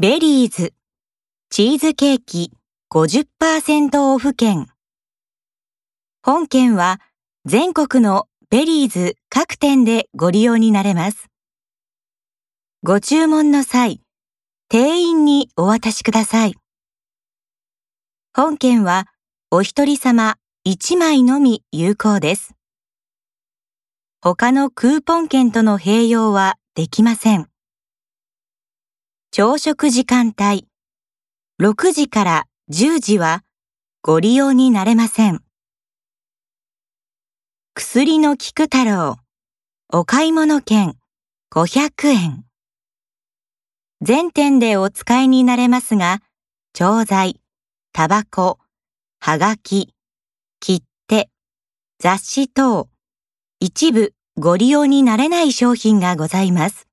ベリーズ、チーズケーキ50%オフ券。本券は全国のベリーズ各店でご利用になれます。ご注文の際、店員にお渡しください。本券はお一人様1枚のみ有効です。他のクーポン券との併用はできません。朝食時間帯6時から10時はご利用になれません。薬の菊太郎お買い物券500円。全店でお使いになれますが、調剤、タバコ、はがき、切手、雑誌等、一部ご利用になれない商品がございます。